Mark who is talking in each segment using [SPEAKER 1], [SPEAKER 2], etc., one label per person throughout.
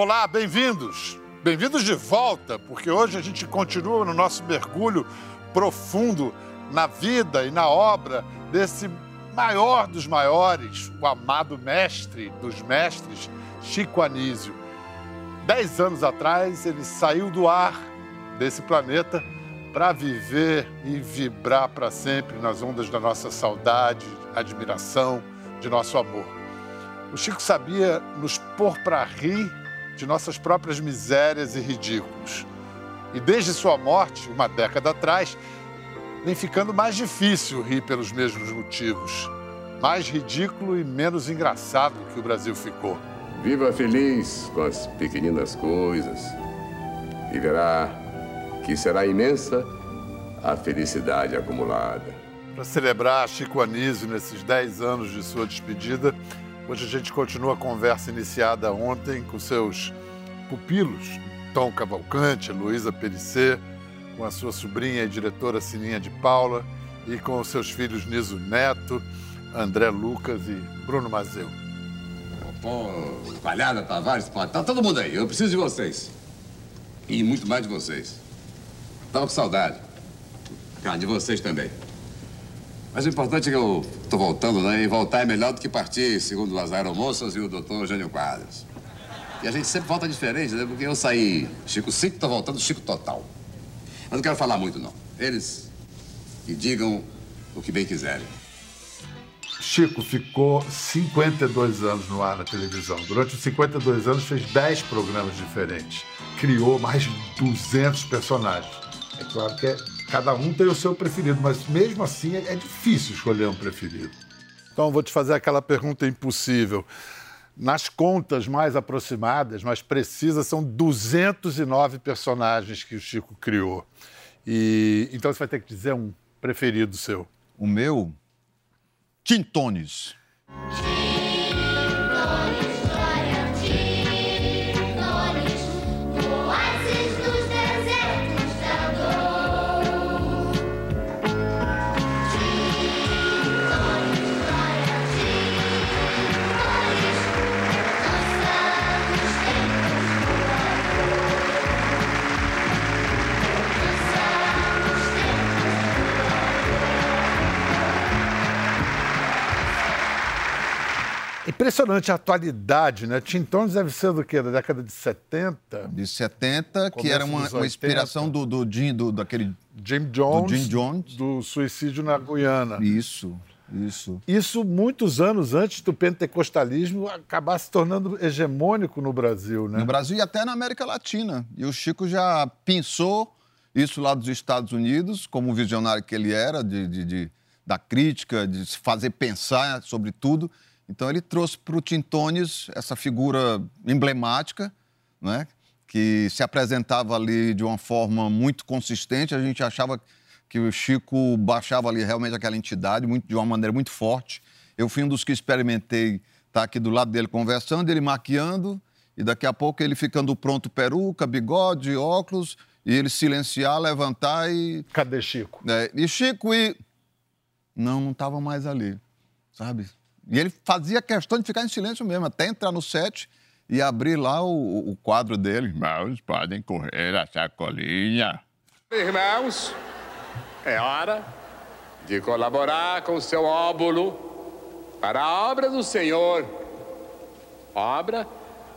[SPEAKER 1] Olá, bem-vindos. Bem-vindos de volta, porque hoje a gente continua no nosso mergulho profundo na vida e na obra desse maior dos maiores, o amado mestre dos mestres, Chico Anísio. Dez anos atrás, ele saiu do ar desse planeta para viver e vibrar para sempre nas ondas da nossa saudade, admiração, de nosso amor. O Chico sabia nos pôr para rir de nossas próprias misérias e ridículos. E desde sua morte, uma década atrás, vem ficando mais difícil rir pelos mesmos motivos. Mais ridículo e menos engraçado que o Brasil ficou.
[SPEAKER 2] Viva feliz com as pequeninas coisas e verá que será imensa a felicidade acumulada.
[SPEAKER 1] Para celebrar Chico Anísio nesses 10 anos de sua despedida, Hoje a gente continua a conversa iniciada ontem com seus pupilos, Tom Cavalcante, Luísa Perissé, com a sua sobrinha e diretora Sininha de Paula e com os seus filhos Niso Neto, André Lucas e Bruno Mazeu.
[SPEAKER 3] Pô, Palhada, Tavares, tá todo mundo aí. Eu preciso de vocês. E muito mais de vocês. Tava com saudade. Ah, de vocês também. Mas o importante é que eu tô voltando, né? E voltar é melhor do que partir, segundo as aeromoças e o doutor Jânio Quadros. E a gente sempre volta diferente, né? Porque eu saí Chico 5, tô voltando Chico total. Mas não quero falar muito, não. Eles que digam o que bem quiserem.
[SPEAKER 1] Chico ficou 52 anos no ar na televisão. Durante os 52 anos fez 10 programas diferentes. Criou mais de 200 personagens. É claro que é Cada um tem o seu preferido, mas mesmo assim é difícil escolher um preferido. Então, vou te fazer aquela pergunta impossível. Nas contas mais aproximadas, mais precisas, são 209 personagens que o Chico criou. E então você vai ter que dizer um preferido seu.
[SPEAKER 4] O meu, Tintones.
[SPEAKER 1] Impressionante a atualidade, né? Tintones deve ser do quê? Da década de 70?
[SPEAKER 4] De 70, que era uma, uma inspiração do, do Jim, do, daquele...
[SPEAKER 1] Jim Jones,
[SPEAKER 4] do Jim Jones.
[SPEAKER 1] Do suicídio na Guiana.
[SPEAKER 4] Isso, isso.
[SPEAKER 1] Isso muitos anos antes do pentecostalismo acabar se tornando hegemônico no Brasil, né?
[SPEAKER 4] No Brasil e até na América Latina. E o Chico já pensou isso lá dos Estados Unidos, como visionário que ele era, de, de, de da crítica, de se fazer pensar sobre tudo. Então ele trouxe para o Tintones essa figura emblemática, né? que se apresentava ali de uma forma muito consistente. A gente achava que o Chico baixava ali realmente aquela entidade muito, de uma maneira muito forte. Eu fui um dos que experimentei estar tá aqui do lado dele conversando, ele maquiando, e daqui a pouco ele ficando pronto, peruca, bigode, óculos, e ele silenciar, levantar e.
[SPEAKER 1] Cadê Chico?
[SPEAKER 4] É, e Chico e. Não, não estava mais ali, sabe? E ele fazia questão de ficar em silêncio mesmo, até entrar no set e abrir lá o, o quadro dele. Irmãos, podem correr a sacolinha.
[SPEAKER 2] Irmãos, é hora de colaborar com o seu óbulo para a obra do Senhor. Obra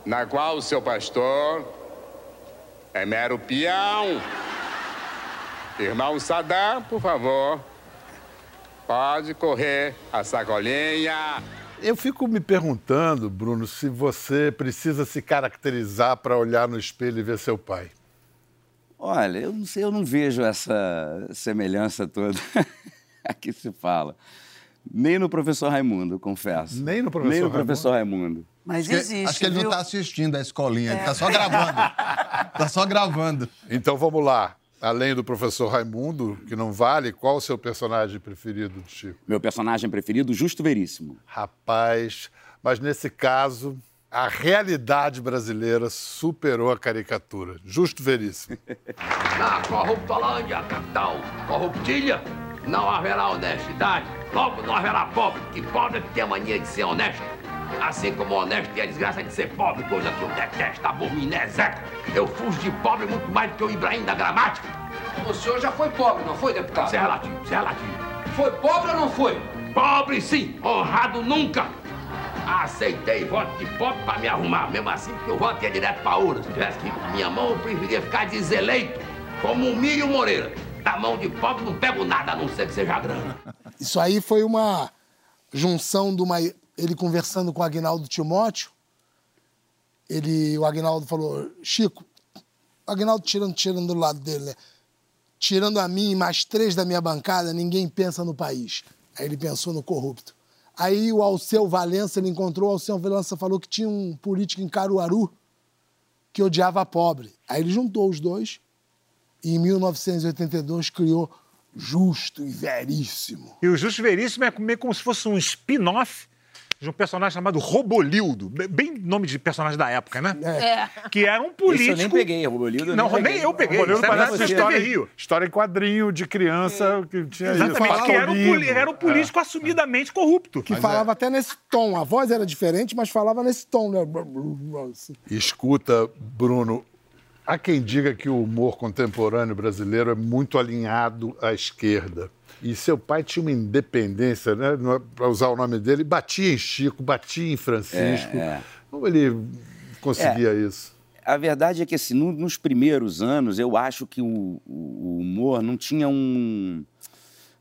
[SPEAKER 2] na qual o seu pastor é mero peão. Irmão Sadam, por favor. Pode correr a sacolinha.
[SPEAKER 1] Eu fico me perguntando, Bruno, se você precisa se caracterizar para olhar no espelho e ver seu pai.
[SPEAKER 5] Olha, eu não sei, eu não vejo essa semelhança toda que se fala. Nem no professor Raimundo, confesso.
[SPEAKER 1] Nem no professor
[SPEAKER 5] Nem no
[SPEAKER 1] Raimundo?
[SPEAKER 5] professor Raimundo.
[SPEAKER 6] Mas
[SPEAKER 4] Acho
[SPEAKER 6] existe.
[SPEAKER 4] que, acho que ele
[SPEAKER 6] viu?
[SPEAKER 4] não está assistindo a escolinha, ele está só gravando. Está só gravando.
[SPEAKER 1] Então vamos lá. Além do professor Raimundo, que não vale, qual o seu personagem preferido do Chico?
[SPEAKER 5] Meu personagem preferido, Justo Veríssimo.
[SPEAKER 1] Rapaz, mas nesse caso, a realidade brasileira superou a caricatura. Justo veríssimo.
[SPEAKER 7] Na corruptolândia, capitão, corruptilha, não haverá honestidade. Logo não haverá pobre, que pobre é que tem a mania de ser honesto. Assim como o honesto tem a desgraça de ser pobre, coisa que eu detesto, abomino, execro. Eu fujo de pobre muito mais do que o Ibrahim da gramática.
[SPEAKER 6] O senhor já foi pobre, não foi, deputado?
[SPEAKER 7] Isso é relativo, isso é relativo.
[SPEAKER 6] Foi pobre ou não foi?
[SPEAKER 7] Pobre sim, honrado nunca. Aceitei voto de pobre pra me arrumar, mesmo assim, porque o voto ia direto pra urna. Se tivesse que ir com minha mão, eu preferia ficar deseleito, como o Milho Moreira. Da mão de pobre não pego nada, a não ser que seja grana.
[SPEAKER 8] Isso aí foi uma junção de uma. Ele conversando com o Agnaldo Timóteo. Ele, o Agnaldo falou: Chico, o Agnaldo tirando, tirando do lado dele, né? Tirando a mim e mais três da minha bancada, ninguém pensa no país. Aí ele pensou no corrupto. Aí o Alceu Valença, ele encontrou o Alceu Valença, falou que tinha um político em Caruaru que odiava pobre. Aí ele juntou os dois e em 1982 criou Justo e Veríssimo.
[SPEAKER 9] E o Justo e Veríssimo é meio como se fosse um spin-off de um personagem chamado Robolildo. Bem nome de personagem da época, né?
[SPEAKER 10] É.
[SPEAKER 9] Que era um político.
[SPEAKER 5] Isso eu nem peguei, Robolildo.
[SPEAKER 9] Não,
[SPEAKER 5] nem
[SPEAKER 9] nem eu peguei.
[SPEAKER 1] Robolildo
[SPEAKER 9] Isso é
[SPEAKER 1] parece história,
[SPEAKER 9] Rio.
[SPEAKER 1] história em quadrinho de criança que tinha isso.
[SPEAKER 9] Exatamente, que era um, era um político assumidamente corrupto.
[SPEAKER 8] Que falava até nesse tom. A voz era diferente, mas falava nesse tom, né?
[SPEAKER 1] Escuta, Bruno, há quem diga que o humor contemporâneo brasileiro é muito alinhado à esquerda. E seu pai tinha uma independência, né? Para usar o nome dele, batia em Chico, batia em Francisco.
[SPEAKER 5] É, é.
[SPEAKER 1] Como ele conseguia isso?
[SPEAKER 5] A verdade é que, assim, no- nos primeiros anos, eu acho que o, o- o humor não tinha um,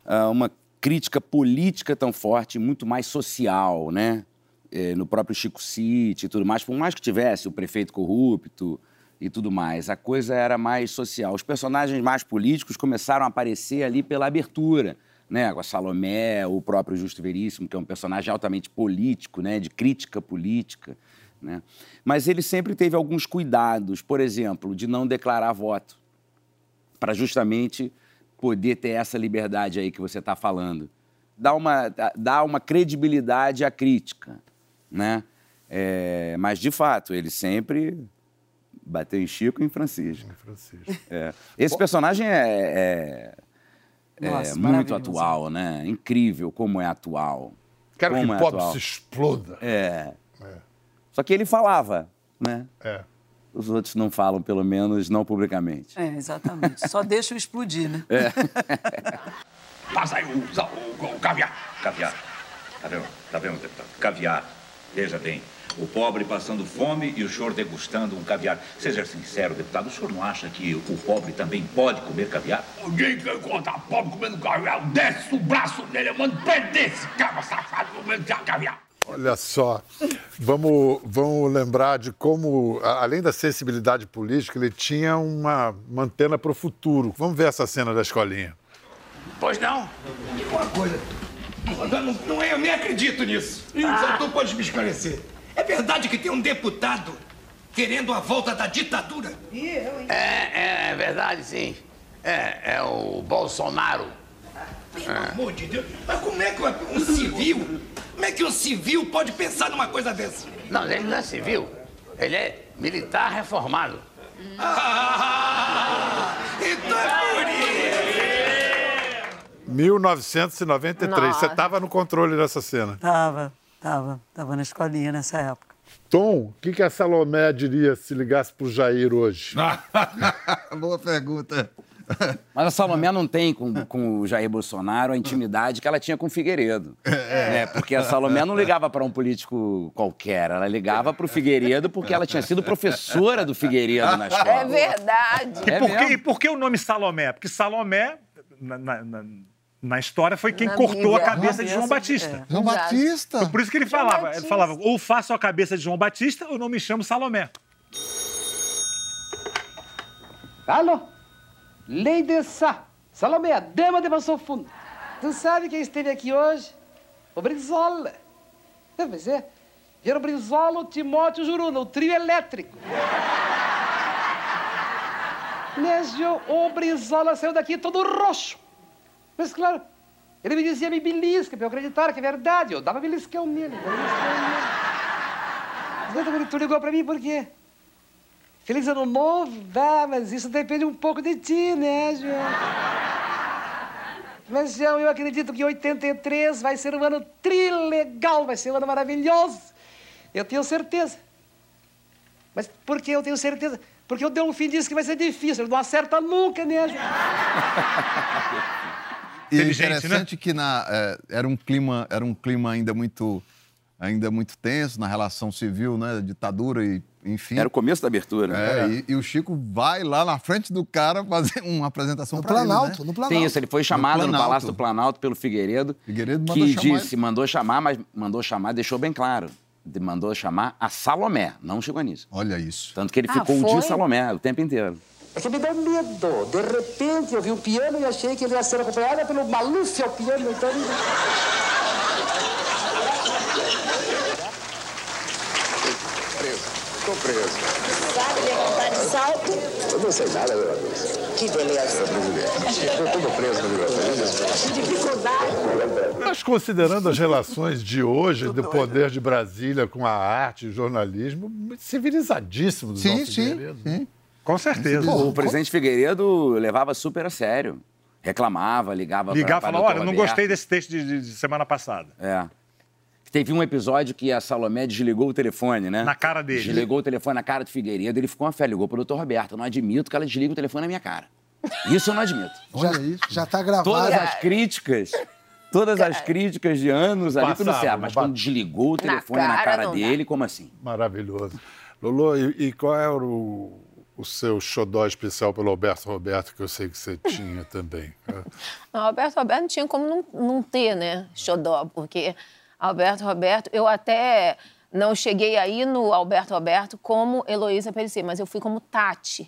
[SPEAKER 5] ah, uma crítica política tão forte, muito mais social, né? Eh, no próprio Chico City e tudo mais. Por mais que tivesse o prefeito corrupto e tudo mais, a coisa era mais social. Os personagens mais políticos começaram a aparecer ali pela abertura, né? Com a Salomé, o próprio Justo Veríssimo, que é um personagem altamente político, né? De crítica política. Né? Mas ele sempre teve alguns cuidados, por exemplo, de não declarar voto, para justamente poder ter essa liberdade aí que você está falando. Dá uma, dá- uma credibilidade à crítica, né? É, mas, de fato, ele sempre bateu em Chico e em Francisco.
[SPEAKER 1] Francisco.
[SPEAKER 5] É. Esse personagem é, é- é
[SPEAKER 10] Nossa,
[SPEAKER 5] muito atual, né? Incrível como é atual.
[SPEAKER 1] Quero
[SPEAKER 5] Como
[SPEAKER 1] que
[SPEAKER 5] é
[SPEAKER 1] o pobre
[SPEAKER 5] atual.
[SPEAKER 1] se exploda.
[SPEAKER 5] É. Só que ele falava, né?
[SPEAKER 1] É.
[SPEAKER 5] Os outros não falam, pelo menos não publicamente.
[SPEAKER 10] É, exatamente. Só deixa eu explodir, né?
[SPEAKER 7] Passa aí o, o, o caviar.
[SPEAKER 11] Caviar. Tá vendo? Tá vendo, deputado? Caviar. Veja bem, o pobre passando fome e o senhor degustando um caviar. Seja sincero, deputado, o senhor não acha que o pobre também pode comer caviar?
[SPEAKER 7] O dia que eu encontrar pobre comendo caviar, desço o braço dele, eu mando prender esse cabra safado comendo caviar.
[SPEAKER 1] Olha só, vamos, vamos lembrar de como, além da sensibilidade política, ele tinha uma, uma antena para o futuro. Vamos ver essa cena da escolinha.
[SPEAKER 7] Pois não?
[SPEAKER 6] Uma coisa. Não, não, não é, eu nem acredito nisso. Só tu pode me esclarecer. É verdade que tem um deputado querendo a volta da ditadura?
[SPEAKER 7] É, é verdade, sim. É, é o Bolsonaro.
[SPEAKER 6] Pelo amor de Deus. Mas como é que um civil, como é que um civil pode pensar numa coisa dessa?
[SPEAKER 7] Não, ele não é civil. Ele é militar reformado.
[SPEAKER 6] Ah, então é por isso.
[SPEAKER 1] 1993.
[SPEAKER 10] Nossa.
[SPEAKER 1] Você estava no controle dessa cena.
[SPEAKER 10] Tava, tava. Tava na escolinha nessa época.
[SPEAKER 1] Tom, o que, que a Salomé diria se ligasse para o Jair hoje?
[SPEAKER 4] Boa pergunta.
[SPEAKER 5] Mas a Salomé não tem com, com o Jair Bolsonaro a intimidade que ela tinha com o Figueiredo. né? Porque a Salomé não ligava para um político qualquer, ela ligava para o Figueiredo porque ela tinha sido professora do Figueiredo na escola.
[SPEAKER 12] É verdade.
[SPEAKER 9] E,
[SPEAKER 5] É
[SPEAKER 9] por que, e por que o nome Salomé? Porque Salomé, na, na- na- na história, foi quem
[SPEAKER 12] Na
[SPEAKER 9] cortou a
[SPEAKER 12] Bíblia.
[SPEAKER 9] cabeça de João
[SPEAKER 10] de-
[SPEAKER 9] Batista.
[SPEAKER 8] João
[SPEAKER 12] Exato.
[SPEAKER 8] Batista.
[SPEAKER 9] Por isso que ele
[SPEAKER 12] João
[SPEAKER 9] falava, ele falava, ou faço a cabeça de João Batista ou não me chamo Salomé.
[SPEAKER 13] Alô? Lady Sá, Salomé, a dama de Mansão Fundo. Tu sabe quem esteve aqui hoje? O Brizola. É, Pois é. Vieram o Brizola, o Timóteo e o Juruna, o trio elétrico. Eu- o Brizola saiu daqui todo roxo. Mas claro, ele me dizia me belisca pra eu acreditar que é verdade. Eu dava beliscão nele. beliscão nele. Tu ligou pra mim por quê? Feliz ano novo? Ah, mas isso depende um pouco de ti, né, João? Mas, João, eu acredito que 83 vai ser um ano trilegal, vai ser um ano maravilhoso. Eu tenho certeza. Mas por que eu tenho certeza? Porque o Delfim disse que vai ser difícil, ele não acerta nunca mesmo.
[SPEAKER 4] E é
[SPEAKER 9] Inteligente,
[SPEAKER 4] interessante que na, é, era, um clima, era um clima ainda muito, ainda muito tenso na relação civil, né? Ditadura e enfim.
[SPEAKER 5] Era o começo da abertura.
[SPEAKER 4] É, E, e o Chico vai lá na frente do cara fazer uma apresentação
[SPEAKER 8] No
[SPEAKER 4] pra ele,
[SPEAKER 8] Planalto,
[SPEAKER 4] né?
[SPEAKER 8] no Planalto.
[SPEAKER 5] Tem isso, ele foi chamado no,
[SPEAKER 4] Planalto.
[SPEAKER 5] Palácio do Planalto pelo Figueiredo,
[SPEAKER 4] Figueiredo mandou
[SPEAKER 5] que
[SPEAKER 4] chamar
[SPEAKER 5] disse, mandou chamar, mas mandou chamar, deixou bem claro. Mandou chamar a Salomé, não chegou nisso.
[SPEAKER 4] Olha isso.
[SPEAKER 5] Tanto que ele
[SPEAKER 12] Ah,
[SPEAKER 5] ficou o
[SPEAKER 12] foi?
[SPEAKER 5] dia Salomé o tempo inteiro.
[SPEAKER 12] É que me deu medo. De repente eu vi o piano e achei que ele ia ser acompanhado pelo Maluf ao piano. Então...
[SPEAKER 2] Preso. Estou preso.
[SPEAKER 12] Sabe levantar de salto?
[SPEAKER 2] Eu não sei nada, meu Deus.
[SPEAKER 12] Que beleza.
[SPEAKER 2] Estou preso, meu Deus.
[SPEAKER 12] Dificuldade.
[SPEAKER 1] Mas considerando as relações de hoje, do poder de Brasília com a arte e o jornalismo, civilizadíssimo do
[SPEAKER 4] Sim,
[SPEAKER 1] nosso
[SPEAKER 4] sim,
[SPEAKER 1] Figueiredo.
[SPEAKER 4] sim.
[SPEAKER 9] Com certeza.
[SPEAKER 5] o presidente Figueiredo levava super a sério. Reclamava, ligava
[SPEAKER 9] Ligar e falar, olha, não gostei desse texto de, de- de semana passada.
[SPEAKER 5] É. Teve um episódio que a Salomé desligou o telefone, né?
[SPEAKER 9] Na cara dele.
[SPEAKER 5] Desligou o telefone na cara do Figueiredo, ele ficou uma fé, ligou pro doutor Roberto. Eu não admito que ela desligue o telefone na minha cara. Isso eu não admito.
[SPEAKER 8] Já, já tá gravado.
[SPEAKER 5] Todas as críticas, todas as críticas de anos ali, tudo certo. Mas quando desligou o telefone na
[SPEAKER 12] cara
[SPEAKER 5] cara,
[SPEAKER 12] não dá.
[SPEAKER 5] dele, como assim?
[SPEAKER 1] Maravilhoso. Lolo, e, e qual era o, o seu xodó especial pelo Alberto Roberto, que eu sei que você tinha também?
[SPEAKER 14] Não, Alberto Roberto não tinha como não, não ter, né, xodó, porque Alberto Roberto, eu até não cheguei aí no Alberto Roberto como Heloísa Perecer, mas eu fui como Tati,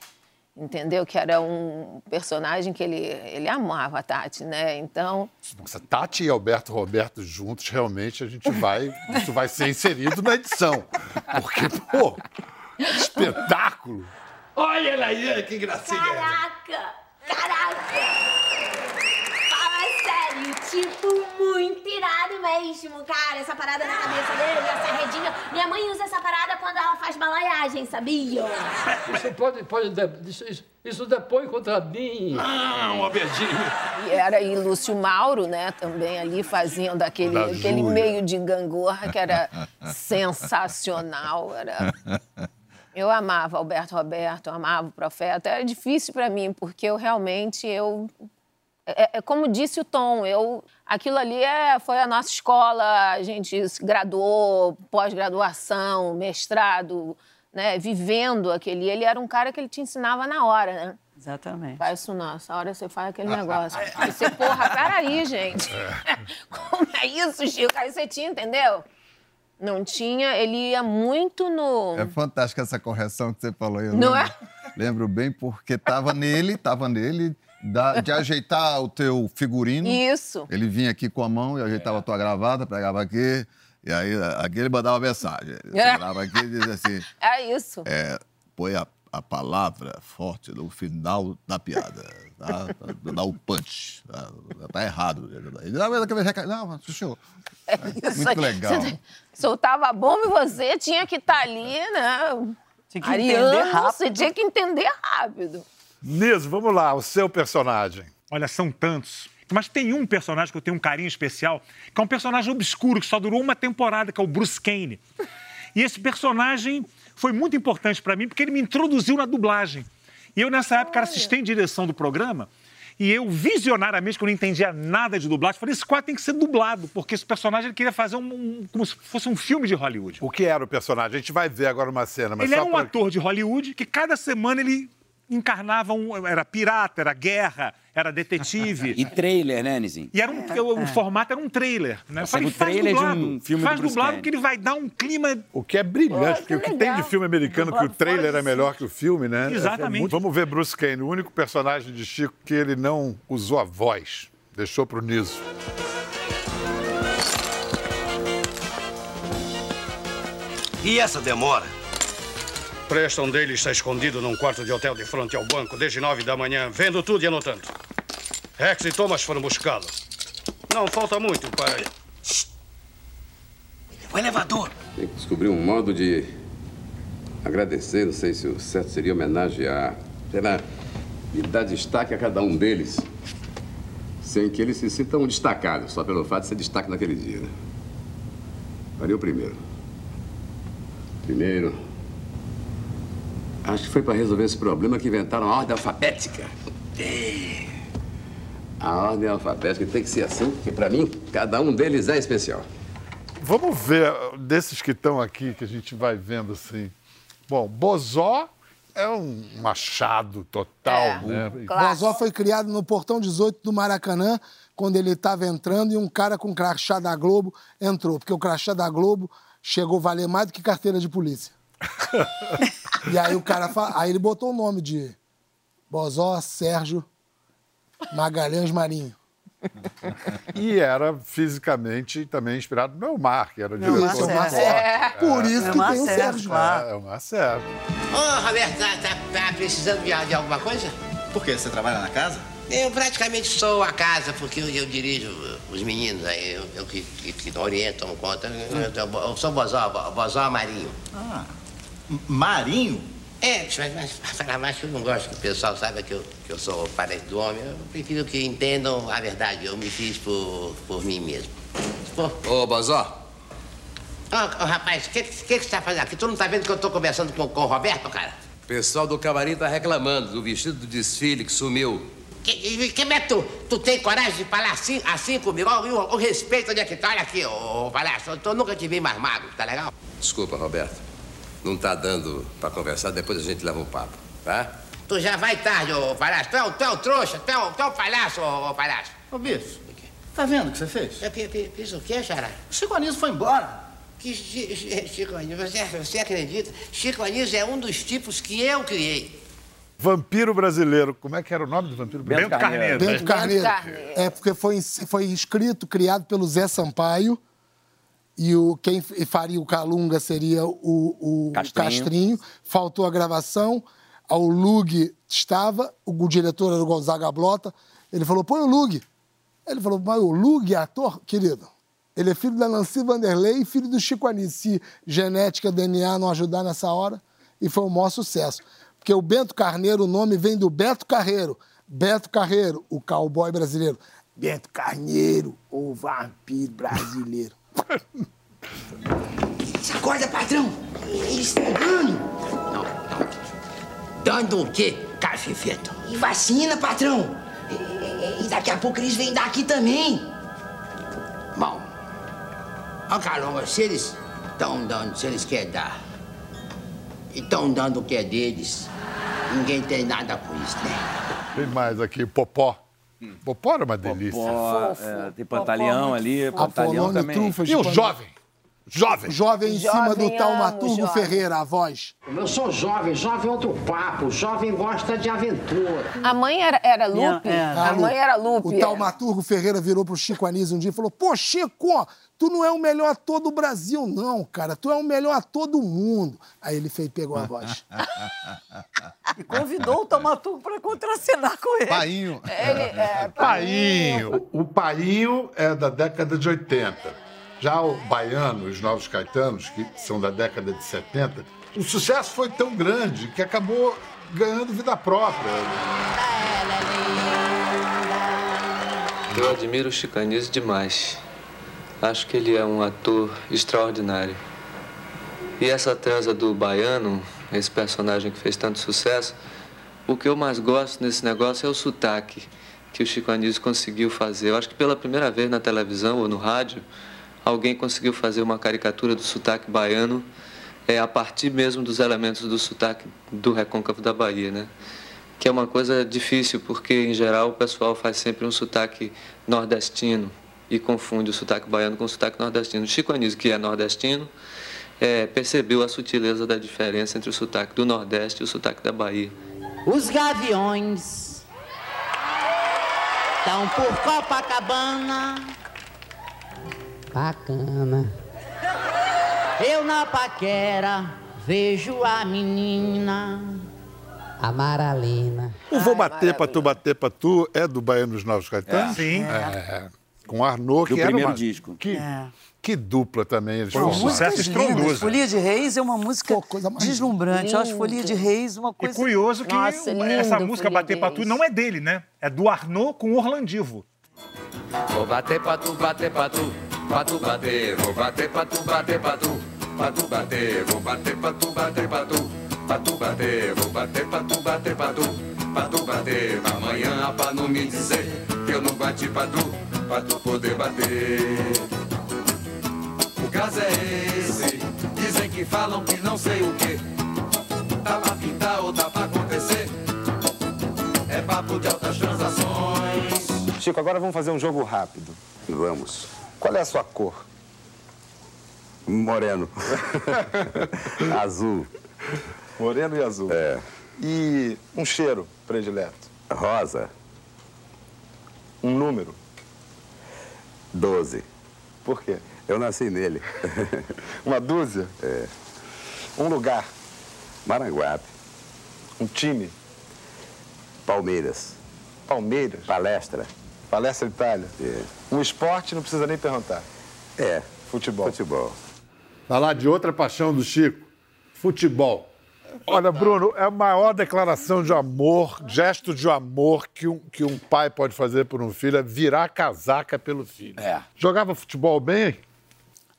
[SPEAKER 14] entendeu? Que era um personagem que ele, ele amava a Tati, né? Então,
[SPEAKER 1] Nossa, Tati e Alberto Roberto juntos, realmente a gente vai. Isso vai ser inserido na edição. Porque, pô, espetáculo!
[SPEAKER 6] Olha ela aí, que gracinha.
[SPEAKER 15] Caraca! Caraca! Fala sério, tipo, muito irado mesmo, cara. Essa parada na cabeça dele, essa redinha. Minha mãe usa essa parada quando ela faz balaiagem, sabia?
[SPEAKER 7] Isso pode, pode de- isso, isso, isso depõe contra mim.
[SPEAKER 6] Não, Albertinho.
[SPEAKER 14] e era e Lúcio Mauro, né, também ali fazendo aquele,
[SPEAKER 1] Da
[SPEAKER 14] aquele
[SPEAKER 1] Júlia.
[SPEAKER 14] meio de gangorra que era sensacional, era... Eu amava Alberto Roberto, eu amava o Profeta. Era difícil para mim, porque eu realmente, eu... É, é como disse o Tom, eu, aquilo ali é, foi a nossa escola, a gente se graduou, pós-graduação, mestrado, né, vivendo aquele. Ele era um cara que ele te ensinava na hora, né?
[SPEAKER 10] Exatamente.
[SPEAKER 14] Faz isso não, essa hora você faz aquele negócio. Aí você, porra, peraí, gente. Como é isso, Chico? Aí você tinha, entendeu? Não tinha, ele ia muito no.
[SPEAKER 4] É fantástica essa correção que você falou. Eu
[SPEAKER 14] Não
[SPEAKER 4] lembro,
[SPEAKER 14] é?
[SPEAKER 4] Lembro bem porque tava nele, tava nele, da- de ajeitar o teu figurino.
[SPEAKER 14] Isso.
[SPEAKER 4] Ele vinha aqui com a mão e ajeitava a tua gravata, pegava aqui, e aí aqui ele mandava mensagem. Ele
[SPEAKER 14] É.
[SPEAKER 4] Aqui e dizia assim,
[SPEAKER 14] É isso.
[SPEAKER 4] é, põe a, a palavra forte no final da piada, tá? Dar o punch. Tá, tá errado. Ele, não, não, senhor.
[SPEAKER 14] É isso
[SPEAKER 4] Muito
[SPEAKER 14] aí.
[SPEAKER 4] legal.
[SPEAKER 14] Você soltava a bomba e você tinha que estar ali, né?
[SPEAKER 10] Tinha que
[SPEAKER 14] Ariano,
[SPEAKER 10] entender rápido.
[SPEAKER 14] Você tinha que entender rápido.
[SPEAKER 1] Niso, vamos lá, o seu personagem.
[SPEAKER 9] Olha, são tantos. Mas tem um personagem que eu tenho um carinho especial, que é um personagem obscuro, que só durou uma temporada, que é o Bruce Kane. E esse personagem foi muito importante para mim, porque ele me introduziu na dublagem. E eu, nessa época, era assistente de direção do programa, e eu, visionariamente, que eu não entendia nada de dublagem, falei, esse quadro tem que ser dublado, porque esse personagem ele queria fazer um, um- como se fosse um filme de Hollywood.
[SPEAKER 1] O que era o personagem? A gente vai ver agora uma cena, mas
[SPEAKER 9] Ele
[SPEAKER 1] só
[SPEAKER 9] era um
[SPEAKER 1] pra-
[SPEAKER 9] ator de Hollywood que cada semana ele encarnava um. Era pirata, era guerra, era detetive.
[SPEAKER 5] E trailer, né, Nizinho?
[SPEAKER 9] E era um, o, o formato era um trailer. Né? Eu falei, faz
[SPEAKER 5] trailer de
[SPEAKER 9] dublado.
[SPEAKER 5] um filme do
[SPEAKER 9] faz
[SPEAKER 5] Bruce
[SPEAKER 9] dublado que ele vai dar um clima.
[SPEAKER 1] O que é brilhante, porque o
[SPEAKER 14] que
[SPEAKER 1] tem de filme americano que o trailer é
[SPEAKER 14] de
[SPEAKER 1] melhor que o filme, né?
[SPEAKER 9] Exatamente.
[SPEAKER 1] É muito- Vamos ver Bruce Kane, o único personagem de Chico que ele não usou a voz. Deixou pro Niso.
[SPEAKER 6] E essa demora? Preston dele está escondido num quarto de hotel de frente ao banco desde nove da manhã, vendo tudo e anotando. Rex e Thomas foram buscá-lo. Não falta muito para. O elevador.
[SPEAKER 2] Tem que descobrir um modo de agradecer, não sei se o certo seria homenagear. Sei lá, e dar destaque a cada um deles, sem que eles se sintam destacados, só pelo fato de ser destaque naquele dia. né? Faria o primeiro. Primeiro, acho que foi para resolver esse problema que inventaram a ordem alfabética. A ordem alfabética tem que ser assim, porque para mim, cada um deles é especial.
[SPEAKER 1] Vamos ver uh, desses que estão aqui, que a gente vai vendo assim. Bom, Bozó é um machado total,
[SPEAKER 8] É,
[SPEAKER 1] né?
[SPEAKER 8] Bozó foi criado no portão 18 do Maracanã, quando ele estava entrando e um cara com crachá da Globo entrou, porque o crachá da Globo chegou a valer mais do que carteira de polícia. e aí o cara fa... aí ele botou o nome de Bozó Sérgio Magalhães Marinho.
[SPEAKER 1] E era fisicamente também inspirado no Elmar, que era o
[SPEAKER 8] Não,
[SPEAKER 1] diretor.
[SPEAKER 8] isso é o Mar
[SPEAKER 1] do
[SPEAKER 8] Sérgio.
[SPEAKER 1] Forte.
[SPEAKER 8] Por isso que
[SPEAKER 1] Elmar
[SPEAKER 8] tem o Sérgio.
[SPEAKER 1] É, é o Mar Sérgio.
[SPEAKER 16] Ô, Roberto, tá, tá- tá precisando de, de alguma coisa?
[SPEAKER 17] Por quê? Você trabalha na casa?
[SPEAKER 16] Eu praticamente sou a casa, porque eu, eu dirijo os meninos aí, eu, eu que, que, que oriento, tomo conta. Eu, eu- eu sou Bozó, Bo- Bozó Marinho.
[SPEAKER 17] Ah, Marinho?
[SPEAKER 16] É, mas, mas falar mais que eu não gosto que o pessoal saiba que eu, que eu sou parente do homem. Eu prefiro que entendam a verdade. Eu me fiz por, por mim mesmo.
[SPEAKER 3] Ô, Bozó,
[SPEAKER 16] Ô, ô, rapaz, o que, que, que você tá fazendo aqui? Tu não tá vendo que eu tô conversando com, com o Roberto, cara?
[SPEAKER 3] o pessoal do camarim tá reclamando do vestido do desfile que sumiu.
[SPEAKER 16] Que, e- que é tu, tu tem coragem de falar assim, assim comigo? Ó, O, o respeito onde é que tá? Olha aqui, ô, ô palhaço. Eu, tô- nunca te vi mais magro, tá legal?
[SPEAKER 3] Desculpa, Roberto. Não tá dando pra conversar, depois a gente leva um papo, tá?
[SPEAKER 16] Tu já vai tarde, ô palhaço. Tu é, o- tu é o trouxa, tu é o, tu é o palhaço, ô, ô palhaço.
[SPEAKER 17] Ô, bicho, tá vendo o que você fez?
[SPEAKER 16] Eu fi- fiz o quê, Xará?
[SPEAKER 17] O Chico Anísio foi embora.
[SPEAKER 16] Que Chi- Chi- Chico Anísio, você, você acredita? Chico Anísio é um dos tipos que eu criei.
[SPEAKER 1] Vampiro brasileiro. Como é que era o nome do vampiro brasileiro?
[SPEAKER 9] Bento Carneiro.
[SPEAKER 8] Bento Carneiro. É porque foi, foi escrito, criado pelo Zé Sampaio. E o, quem faria o Calunga seria o, o
[SPEAKER 5] Castrinho.
[SPEAKER 8] Castrinho. Faltou a gravação. O Lug estava, o diretor era o Gonzaga Blota. Ele falou: põe o Lug. Ele falou: mas o Lug é ator? Querido, ele é filho da Nancy Vanderlei e filho do Chico Anísio. Se genética, DNA não ajudar nessa hora, e foi um maior sucesso. Porque o Bento Carneiro, o nome vem do Beto Carreiro. Beto Carreiro, o cowboy brasileiro. Bento Carneiro, o vampiro brasileiro.
[SPEAKER 16] Acorda, patrão! Eles estão dando! Não, não. Dando o quê, cafefeto?
[SPEAKER 12] E vacina, patrão. E, e daqui a pouco eles vêm daqui também.
[SPEAKER 16] Bom, ó, Calonga, se eles estão dando, se eles querem dar, e estão dando o que é deles, ninguém tem nada com isso, né?
[SPEAKER 1] Tem mais aqui, Popó. Popó era uma delícia.
[SPEAKER 5] Pó, é, tem pantalhão ali, pantalhão
[SPEAKER 8] Apolônio
[SPEAKER 5] também.
[SPEAKER 8] Trufas
[SPEAKER 1] E o jovem? Jovem.
[SPEAKER 8] Jovem em cima do
[SPEAKER 14] Jovem, amo,
[SPEAKER 8] Taumaturgo
[SPEAKER 14] jovem.
[SPEAKER 8] Ferreira, a voz.
[SPEAKER 12] Eu sou jovem, jovem é outro papo. Jovem gosta de aventura.
[SPEAKER 14] A mãe era, era Lupe?
[SPEAKER 10] É,
[SPEAKER 14] A mãe era Lupe.
[SPEAKER 8] O Taumaturgo Ferreira virou pro Chico Anísio um dia e falou: Pô, Chico, tu não é o melhor ator do Brasil, não, cara. Tu é o melhor ator do mundo. Aí ele fez, pegou a voz.
[SPEAKER 10] E convidou o Taumaturgo para contracenar com ele.
[SPEAKER 4] Painho.
[SPEAKER 14] Ele, é,
[SPEAKER 1] Painho. O Painho é da década de 80. Já o Baiano, os Novos Caetanos, que são da década de 70, o sucesso foi tão grande que acabou ganhando vida própria.
[SPEAKER 18] Eu admiro o Chicanismo demais. Acho que ele é um ator extraordinário. E essa transa do baiano, esse personagem que fez tanto sucesso, o que eu mais gosto nesse negócio é o sotaque que o Chico Anísio conseguiu fazer. Eu acho que pela primeira vez na televisão ou no rádio, alguém conseguiu fazer uma caricatura do sotaque baiano é, a partir mesmo dos elementos do sotaque do recôncavo da Bahia, né? Que é uma coisa difícil, porque em geral o pessoal faz sempre um sotaque nordestino e confunde o sotaque baiano com o sotaque nordestino. Chico Anísio, que é nordestino, é, percebeu a sutileza da diferença entre o sotaque do Nordeste e o sotaque da Bahia.
[SPEAKER 19] Os gaviões estão por Copacabana. Bacana. Eu na paquera vejo a menina, a Maralina.
[SPEAKER 1] O Vou Bater Pra Tu, Bater Pra Tu é do Baiano dos Novos Caetanos?
[SPEAKER 9] É. Sim.
[SPEAKER 1] É, com Arnaud,
[SPEAKER 5] Do
[SPEAKER 1] que era
[SPEAKER 5] primeiro
[SPEAKER 1] uma...
[SPEAKER 5] disco.
[SPEAKER 1] Que,
[SPEAKER 10] É.
[SPEAKER 1] que dupla também eles
[SPEAKER 9] Foi um
[SPEAKER 1] formaram.
[SPEAKER 9] sucesso
[SPEAKER 10] Músicas lindas.
[SPEAKER 9] estrondoso.
[SPEAKER 10] Folia de Reis é uma música deslumbrante. Eu acho. Folia de Reis uma
[SPEAKER 9] E
[SPEAKER 10] coisa...
[SPEAKER 9] curioso que
[SPEAKER 14] Nossa, lindo,
[SPEAKER 9] essa música
[SPEAKER 14] Folia
[SPEAKER 9] Bater Pra Tu não é dele, né? É do Arnaud com Orlandivo.
[SPEAKER 2] Vou bater pra tu, bater pra tu, pra tu bater. Vou bater pra tu, bater pra tu, Patu bater, vou bater, patu bater, patu. Patu bater, vou bater, patu bater, patu. Patu bater, amanhã pra não me dizer que eu não bati patu, pra tu poder bater. O caso é esse, dizem que falam que não sei o que. Tá pra pintar ou tá pra acontecer. É papo de altas transações.
[SPEAKER 20] Chico, agora vamos fazer um jogo rápido.
[SPEAKER 2] Vamos.
[SPEAKER 20] Qual é a sua cor?
[SPEAKER 2] Moreno. azul.
[SPEAKER 20] Moreno e azul.
[SPEAKER 2] É.
[SPEAKER 20] E um cheiro predileto?
[SPEAKER 2] Rosa.
[SPEAKER 20] Um número?
[SPEAKER 2] Doze.
[SPEAKER 20] Por quê?
[SPEAKER 2] Eu nasci nele.
[SPEAKER 20] Uma dúzia?
[SPEAKER 2] É.
[SPEAKER 20] Um lugar?
[SPEAKER 2] Maranguape.
[SPEAKER 20] Um time?
[SPEAKER 2] Palmeiras.
[SPEAKER 20] Palmeiras?
[SPEAKER 2] Palestra.
[SPEAKER 20] Palestra Itália?
[SPEAKER 2] É.
[SPEAKER 20] Um esporte, não precisa nem perguntar.
[SPEAKER 2] É.
[SPEAKER 20] Futebol.
[SPEAKER 2] Futebol.
[SPEAKER 1] Falar de outra paixão do Chico: futebol. Olha, Bruno, é a maior declaração de amor, gesto de amor que um, que um pai pode fazer por um filho é virar casaca pelo filho.
[SPEAKER 5] É.
[SPEAKER 1] Jogava futebol bem?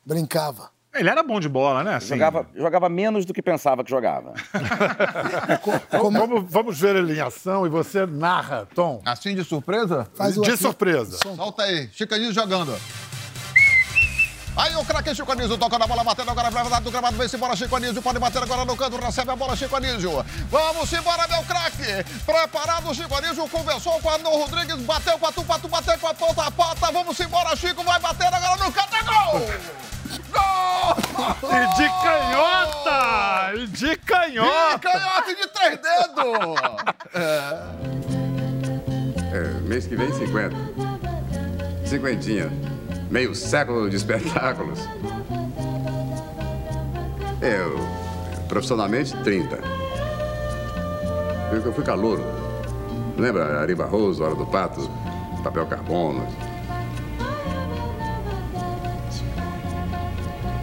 [SPEAKER 8] Brincava.
[SPEAKER 9] Ele era bom de bola, né? Assim,
[SPEAKER 5] Jogava, jogava menos do que pensava que jogava.
[SPEAKER 1] Vamos, vamos ver ele em ação e você narra, Tom.
[SPEAKER 4] Assim de surpresa?
[SPEAKER 1] Faz De aqui. surpresa.
[SPEAKER 4] Solta aí. Chico Anísio jogando. Aí o craque Chico Anísio tocando a bola, batendo agora pra verdade do gramado, vem-se embora Chico Anísio, pode bater agora no canto, recebe a bola Chico Anísio. Vamos embora, meu craque. Preparado, Chico Anísio conversou com o Arnô Rodrigues, bateu, patu, patu, bateu com a ponta a ponta. Vamos embora,
[SPEAKER 1] e de
[SPEAKER 4] três dedos!
[SPEAKER 2] É, mês que vem, 50. Cinquentinha. Meio século de espetáculos. Eu, profissionalmente, 30. Eu, fui calouro. Lembra Ari Barroso, Hora do Pato, Papel Carbono?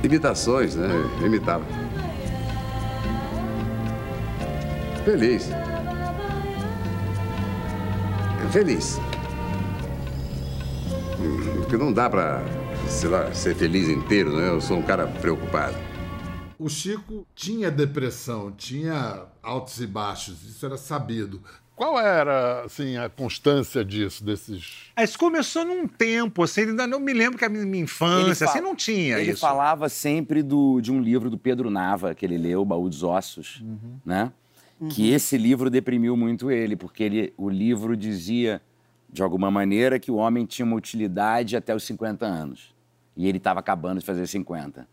[SPEAKER 2] Imitações, né? Imitava. Feliz. Feliz. Porque não dá pra, sei lá, ser feliz inteiro, né? Eu sou um cara preocupado.
[SPEAKER 1] O Chico tinha depressão, tinha altos e baixos, isso era sabido. Qual era, assim, a constância disso, desses...
[SPEAKER 9] Isso começou num tempo, assim, ainda não me lembro que a minha infância,
[SPEAKER 5] fa-
[SPEAKER 9] assim, não tinha
[SPEAKER 5] ele
[SPEAKER 9] isso.
[SPEAKER 5] falava sempre do, de um livro do Pedro Nava, que ele leu, Baú dos Ossos, né? Que esse livro deprimiu muito ele, porque ele, o livro dizia, de alguma maneira, que o homem tinha uma utilidade até os 50 anos. E ele estava acabando de fazer 50.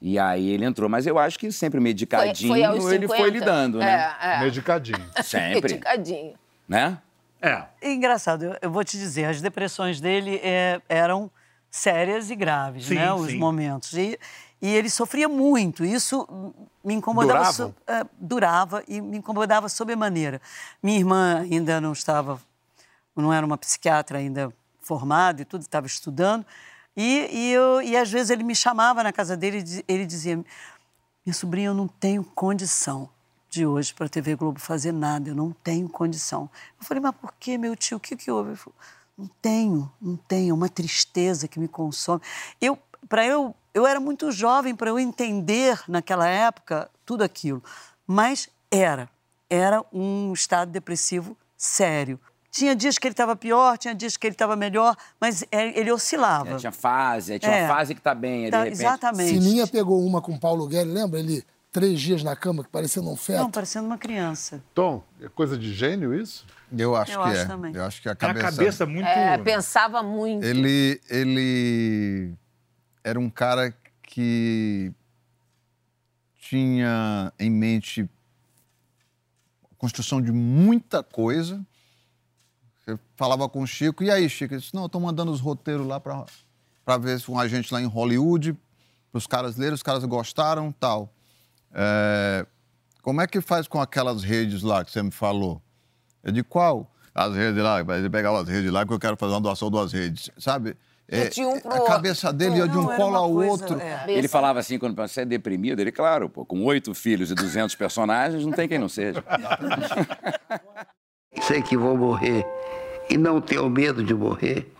[SPEAKER 5] E aí ele entrou. Mas eu acho que sempre medicadinho
[SPEAKER 14] foi aos
[SPEAKER 5] ele foi
[SPEAKER 14] 50.
[SPEAKER 5] lidando, né?
[SPEAKER 14] É, é.
[SPEAKER 1] Medicadinho.
[SPEAKER 5] Sempre.
[SPEAKER 14] Medicadinho.
[SPEAKER 5] Né?
[SPEAKER 9] É.
[SPEAKER 10] Engraçado, eu, eu vou te dizer, as depressões dele é, eram sérias e graves,
[SPEAKER 9] Sim,
[SPEAKER 10] né? Os
[SPEAKER 9] sim.
[SPEAKER 10] momentos. E, e ele sofria muito. Isso me incomodava.
[SPEAKER 9] Durava?
[SPEAKER 10] so- é, durava e me incomodava sobremaneira. Minha irmã ainda não estava, não era uma psiquiatra ainda formada e tudo, estava estudando. E, e, eu, e às vezes ele me chamava na casa dele e ele dizia: Minha sobrinha, eu não tenho condição de hoje para a TV Globo fazer nada, eu não tenho condição. Eu falei, mas por que, meu tio? O que, que houve? Ele falou, não tenho, não tenho, é uma tristeza que me consome. Eu, para eu, eu era muito jovem para eu entender naquela época tudo aquilo, mas era, era um estado depressivo sério. Tinha dias que ele estava pior, tinha dias que ele estava melhor, mas é, ele oscilava.
[SPEAKER 5] É, tinha fase, tinha
[SPEAKER 10] É.
[SPEAKER 5] uma fase que tá bem, aí,
[SPEAKER 10] Tá,
[SPEAKER 5] de repente.
[SPEAKER 10] exatamente.
[SPEAKER 8] Sininha pegou uma com o Paulo Guedes, lembra? Ele, três dias na cama, que parecendo um feto.
[SPEAKER 10] Não, parecendo uma criança.
[SPEAKER 1] Tom, é coisa de gênio isso?
[SPEAKER 4] Eu acho
[SPEAKER 10] Eu
[SPEAKER 4] que
[SPEAKER 10] acho
[SPEAKER 4] é.
[SPEAKER 10] também.
[SPEAKER 4] Eu acho que a
[SPEAKER 9] Era a
[SPEAKER 4] cabeça...
[SPEAKER 9] cabeça muito...
[SPEAKER 14] É, pensava muito.
[SPEAKER 4] Ele, ele era um cara que tinha em mente a construção de muita coisa. Você falava com o Chico, e aí, Chico? Ele disse, não, eu estou mandando os roteiros lá para ver se um agente lá em Hollywood, para os caras lerem, os caras gostaram tal. É, como é que faz com aquelas redes lá que você me falou? Eu de qual? As redes lá, ele pegava as redes lá que eu quero fazer uma doação das redes, sabe? É,
[SPEAKER 14] de um pro
[SPEAKER 4] a cabeça dele ia de um colo ao
[SPEAKER 10] coisa,
[SPEAKER 4] outro.
[SPEAKER 10] é.
[SPEAKER 5] Ele falava assim, quando você é deprimido, ele, claro, pô, com oito filhos e 200 personagens, não tem quem não seja.
[SPEAKER 16] Sei que vou morrer e não tenho medo de morrer.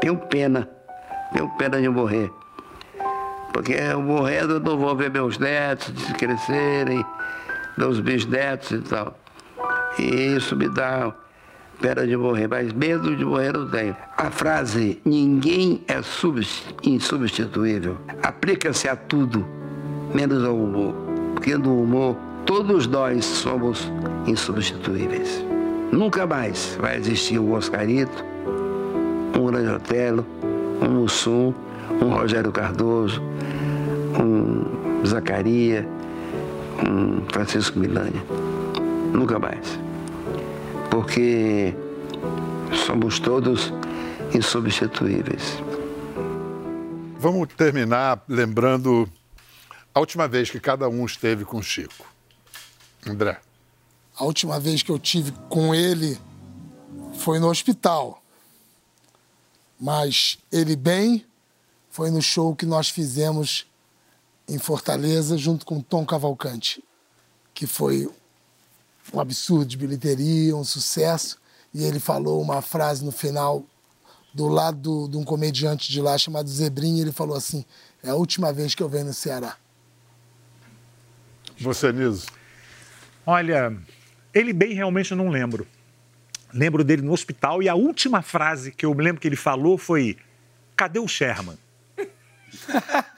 [SPEAKER 16] Tenho pena, tenho pena de morrer.
[SPEAKER 7] Porque eu morrendo eu não vou ver meus netos crescerem, meus bisnetos e tal. E isso me dá pena de morrer, mas medo de morrer não tenho. A frase ninguém é subst- insubstituível aplica-se a tudo, menos ao humor. Porque no humor todos nós somos insubstituíveis. Nunca mais vai existir um Oscarito, um Grande Otelo, um Mussum, um Rogério Cardoso, um Zacaria, um Francisco Milani. Nunca mais. Porque somos todos insubstituíveis.
[SPEAKER 1] Vamos terminar lembrando a última vez que cada um esteve com o Chico. André.
[SPEAKER 8] A última vez que eu tive com ele foi no hospital. Mas ele bem foi no show que nós fizemos em Fortaleza junto com Tom Cavalcante, que foi um absurdo de bilheteria, um sucesso. E ele falou uma frase no final do lado do- de um comediante de lá chamado Zebrinha. Ele falou assim: É a última vez que eu venho no Ceará.
[SPEAKER 1] Você, Niso.
[SPEAKER 9] Olha, ele bem realmente eu não lembro. Lembro dele no hospital e a última frase que eu me lembro que ele falou foi: Cadê o Sherman?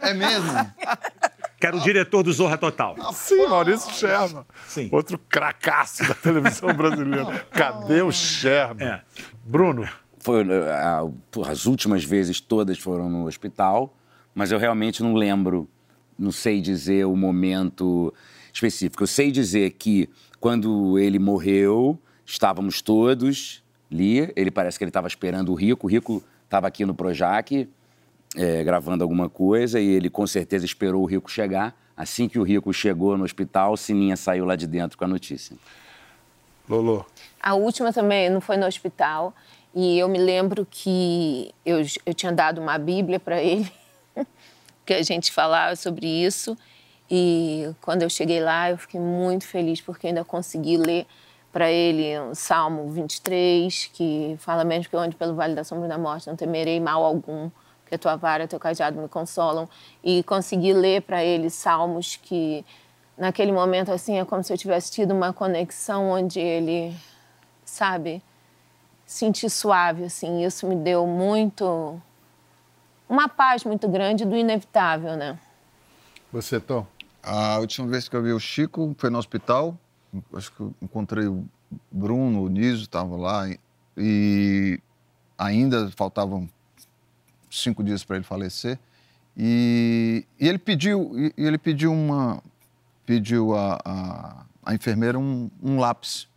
[SPEAKER 4] É mesmo?
[SPEAKER 9] Que era o diretor do Zorra Total.
[SPEAKER 1] Sim, Maurício Sherman.
[SPEAKER 9] Sim.
[SPEAKER 1] Outro cracaço da televisão brasileira. Cadê o Sherman? Bruno.
[SPEAKER 5] Foi, eh, a- as últimas vezes todas foram no hospital, mas eu realmente não lembro, não sei dizer o momento específico. Eu sei dizer que quando ele morreu, estávamos todos ali. Ele parece que ele estava esperando o Rico. O Rico estava aqui no Projac, eh, gravando alguma coisa, e ele com certeza esperou o Rico chegar. Assim que o Rico chegou no hospital, Sininha saiu lá de dentro com a notícia.
[SPEAKER 1] Lolo.
[SPEAKER 14] A última também não foi no hospital. E eu me lembro que eu, eu tinha dado uma Bíblia para ele, que a gente falava sobre isso. E quando eu cheguei lá, eu fiquei muito feliz, porque ainda consegui ler para ele o Salmo 23, que fala mesmo que eu ande pelo vale da sombra da morte, não temerei mal algum, a tua vara e teu cajado me consolam. E consegui ler para ele salmos que, naquele momento, assim, é como se eu tivesse tido uma conexão onde ele, sabe, sentir suave, assim. Isso me deu muito. uma paz muito grande do inevitável, né?
[SPEAKER 1] Você, Tom?
[SPEAKER 4] A última vez que eu vi o Chico foi no hospital. Acho que eu encontrei o Bruno, o Niso, estavam lá. E ainda faltavam cinco dias para ele falecer. E, e ele pediu, e ele pediu uma, pediu a, a, a enfermeira um, um lápis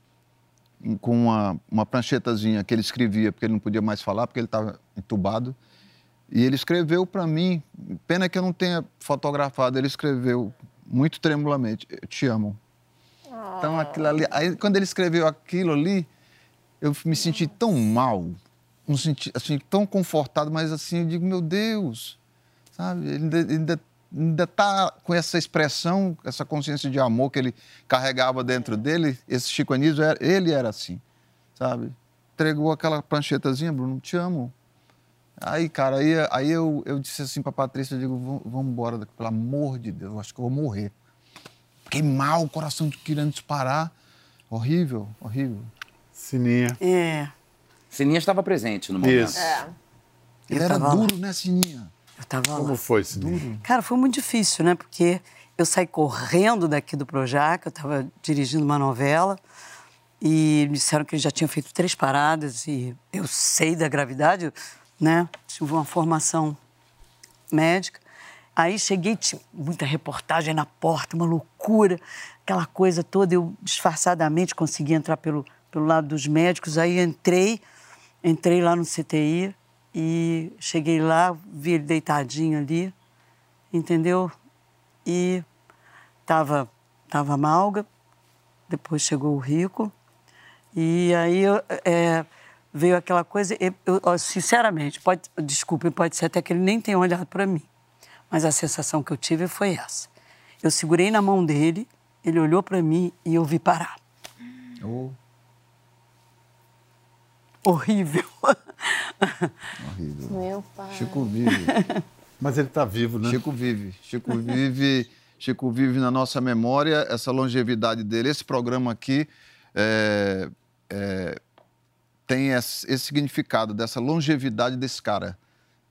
[SPEAKER 4] com uma, uma pranchetazinha que ele escrevia, porque ele não podia mais falar, porque ele estava entubado. E ele escreveu para mim, pena que eu não tenha fotografado, ele escreveu muito tremulamente, eu te amo. Então aquilo ali, aí quando ele escreveu aquilo ali, eu me senti tão mal, me senti assim tão confortado, mas assim, eu digo, meu Deus, sabe? Ele ainda, ainda, ainda tá com essa expressão, essa consciência de amor que ele carregava dentro dele, esse Chico Anísio, era- ele era assim, sabe? Entregou aquela pranchetazinha, Bruno, te amo. Aí, cara, aí, aí eu, eu disse assim pra Patrícia, eu digo, "Vamos- vamos embora daqui, pelo amor de Deus, eu acho que eu vou morrer. Fiquei mal, o coração querendo disparar. Horrível, horrível.
[SPEAKER 1] Sininha.
[SPEAKER 10] É.
[SPEAKER 5] Sininha estava presente no momento.
[SPEAKER 1] Isso.
[SPEAKER 14] É.
[SPEAKER 4] Ele
[SPEAKER 10] Eu
[SPEAKER 4] era
[SPEAKER 10] lá.
[SPEAKER 4] duro, né, Sininha?
[SPEAKER 10] Eu tava lá.
[SPEAKER 1] Como foi, Sininha?
[SPEAKER 10] Cara, foi muito difícil, né? Porque eu saí correndo daqui do Projac, eu estava dirigindo uma novela e me disseram que ele já tinha feito três paradas e eu sei da gravidade, né? Tive uma formação médica. Aí cheguei, tinha muita reportagem na porta, uma loucura, aquela coisa toda. Eu disfarçadamente consegui entrar pelo, pelo lado dos médicos. Aí entrei, entrei lá no CTI e cheguei lá, vi ele deitadinho ali, entendeu? E tava, tava Malga, depois chegou o Rico, e aí é, veio aquela coisa, eu, eu, sinceramente, pode, desculpe, pode ser até que ele nem tenha olhado para mim, mas a sensação que eu tive foi essa. Eu segurei na mão dele, ele olhou para mim e eu vi parar.
[SPEAKER 4] Oh,
[SPEAKER 10] Horrível.
[SPEAKER 4] horrível.
[SPEAKER 14] Meu pai.
[SPEAKER 4] Chico vive.
[SPEAKER 1] Mas ele está vivo, né?
[SPEAKER 4] Chico vive. Chico vive. Chico vive na nossa memória essa longevidade dele. Esse programa aqui é, é, tem esse, esse significado dessa longevidade desse cara.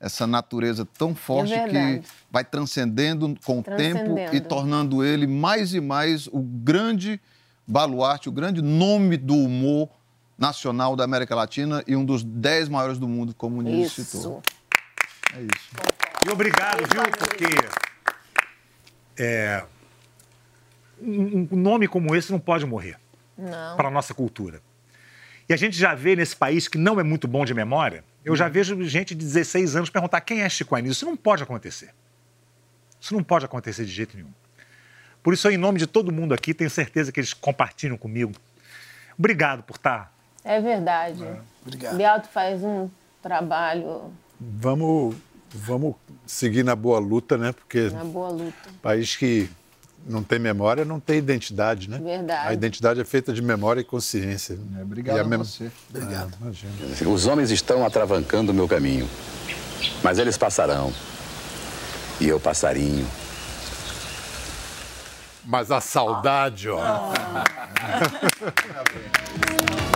[SPEAKER 4] Essa natureza tão forte que
[SPEAKER 14] verdade.
[SPEAKER 4] vai transcendendo com o tempo e
[SPEAKER 14] Transcendendo.
[SPEAKER 4] tornando ele mais e mais o grande baluarte, o grande nome do humor nacional da América Latina e um dos dez maiores do mundo, como o Nilo
[SPEAKER 14] Isso.
[SPEAKER 4] citou. É isso.
[SPEAKER 9] E obrigado, viu? Porque é, um nome como esse não pode morrer para a nossa cultura. E a gente já vê nesse país que não é muito bom de memória, eu já vejo gente de 16 anos perguntar quem é Chico Anísio. Isso não pode acontecer. Isso não pode acontecer de jeito nenhum. Por isso, em nome de todo mundo aqui, tenho certeza que eles compartilham comigo. Obrigado por estar.
[SPEAKER 14] É verdade.
[SPEAKER 8] Obrigado.
[SPEAKER 14] Beato faz um trabalho
[SPEAKER 1] Vamos, vamos seguir na boa luta, né? Porque
[SPEAKER 14] na boa luta.
[SPEAKER 1] país que não tem memória não tem identidade, né?
[SPEAKER 14] Verdade.
[SPEAKER 1] A identidade é feita de memória e consciência.
[SPEAKER 4] obrigado
[SPEAKER 1] E
[SPEAKER 4] a
[SPEAKER 1] mem-
[SPEAKER 4] você.
[SPEAKER 1] Obrigado. imagina.
[SPEAKER 21] Os homens estão atravancando o meu caminho, mas eles passarão. E eu passarinho.
[SPEAKER 1] Mas a saudade, ó.